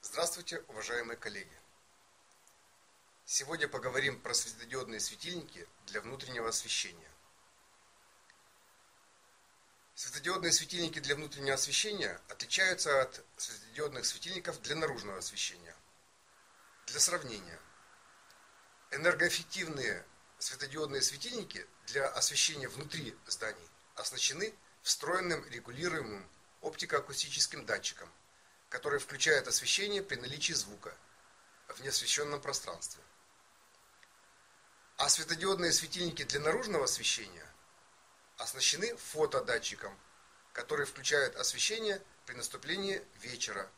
Здравствуйте, уважаемые коллеги! Сегодня поговорим про светодиодные светильники для внутреннего освещения. Светодиодные светильники для внутреннего освещения отличаются от светодиодных светильников для наружного освещения. Для сравнения, энергоэффективные светодиодные светильники для освещения внутри зданий оснащены встроенным регулируемым оптико-акустическим датчиком, который включает освещение при наличии звука в неосвещенном пространстве. А светодиодные светильники для наружного освещения оснащены фотодатчиком, который включает освещение при наступлении вечера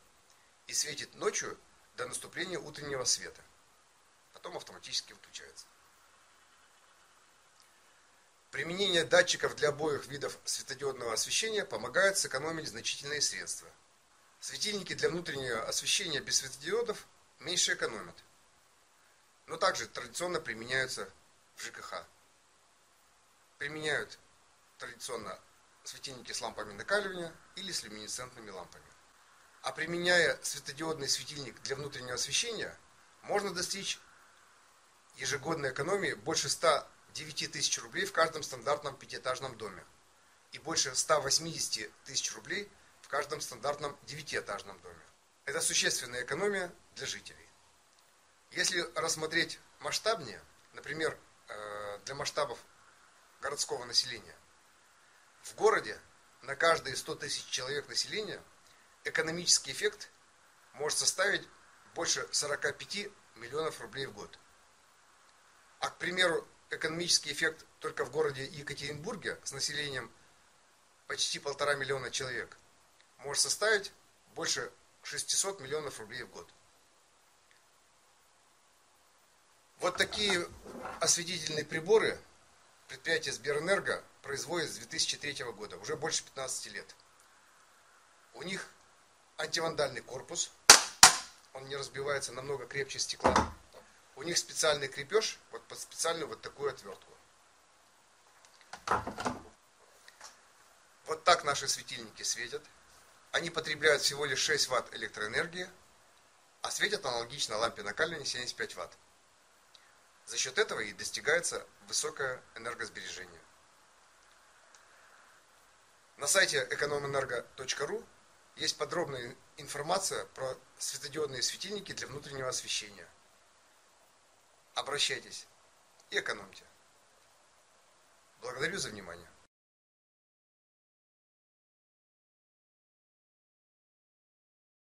и светит ночью до наступления утреннего света. Потом автоматически выключается. Применение датчиков для обоих видов светодиодного освещения помогает сэкономить значительные средства. Светильники для внутреннего освещения без светодиодов меньше экономят, но также традиционно применяются в ЖКХ. Применяют традиционно светильники с лампами накаливания или с люминесцентными лампами. А применяя светодиодный светильник для внутреннего освещения, можно достичь ежегодной экономии больше 100 9 тысяч рублей в каждом стандартном пятиэтажном доме и больше 180 тысяч рублей каждом стандартном девятиэтажном доме. Это существенная экономия для жителей. Если рассмотреть масштабнее, например, э, для масштабов городского населения, в городе на каждые 100 тысяч человек населения экономический эффект может составить больше 45 миллионов рублей в год. А, к примеру, экономический эффект только в городе Екатеринбурге с населением почти полтора миллиона человек может составить больше 600 миллионов рублей в год. Вот такие осветительные приборы предприятие Сберэнерго производит с 2003 года, уже больше 15 лет. У них антивандальный корпус, он не разбивается намного крепче стекла. У них специальный крепеж, вот под специальную вот такую отвертку. Вот так наши светильники светят. Они потребляют всего лишь 6 ватт электроэнергии, а светят аналогично лампе накаливания 75 ватт. За счет этого и достигается высокое энергосбережение. На сайте экономэнерго.ру есть подробная информация про светодиодные светильники для внутреннего освещения – обращайтесь и экономьте. Благодарю за внимание.